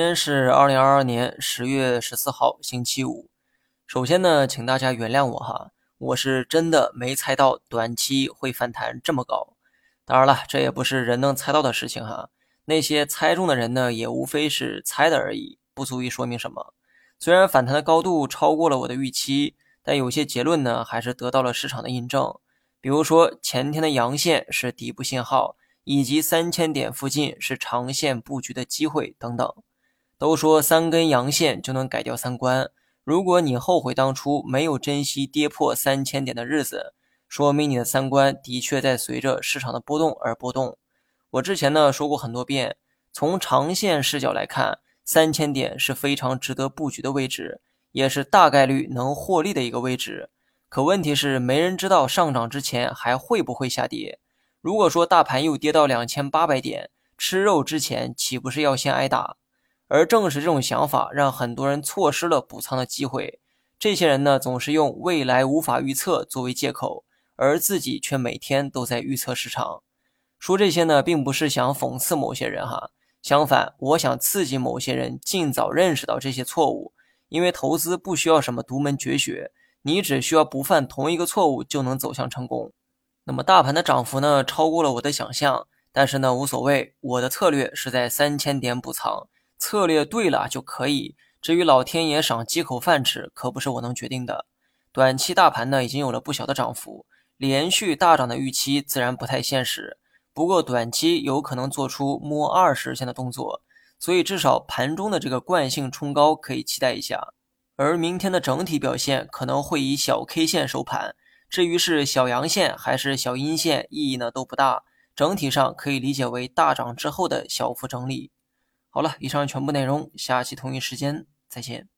今天是二零二二年十月十四号，星期五。首先呢，请大家原谅我哈，我是真的没猜到短期会反弹这么高。当然了，这也不是人能猜到的事情哈。那些猜中的人呢，也无非是猜的而已，不足以说明什么。虽然反弹的高度超过了我的预期，但有些结论呢，还是得到了市场的印证。比如说，前天的阳线是底部信号。以及三千点附近是长线布局的机会等等。都说三根阳线就能改掉三观，如果你后悔当初没有珍惜跌破三千点的日子，说明你的三观的确在随着市场的波动而波动。我之前呢说过很多遍，从长线视角来看，三千点是非常值得布局的位置，也是大概率能获利的一个位置。可问题是，没人知道上涨之前还会不会下跌。如果说大盘又跌到两千八百点，吃肉之前岂不是要先挨打？而正是这种想法，让很多人错失了补仓的机会。这些人呢，总是用未来无法预测作为借口，而自己却每天都在预测市场。说这些呢，并不是想讽刺某些人哈，相反，我想刺激某些人尽早认识到这些错误。因为投资不需要什么独门绝学，你只需要不犯同一个错误，就能走向成功。那么大盘的涨幅呢，超过了我的想象，但是呢无所谓，我的策略是在三千点补仓，策略对了就可以。至于老天爷赏几口饭吃，可不是我能决定的。短期大盘呢已经有了不小的涨幅，连续大涨的预期自然不太现实。不过短期有可能做出摸二十线的动作，所以至少盘中的这个惯性冲高可以期待一下。而明天的整体表现可能会以小 K 线收盘。至于是小阳线还是小阴线，意义呢都不大。整体上可以理解为大涨之后的小幅整理。好了以上全部内容下期同一时间再见。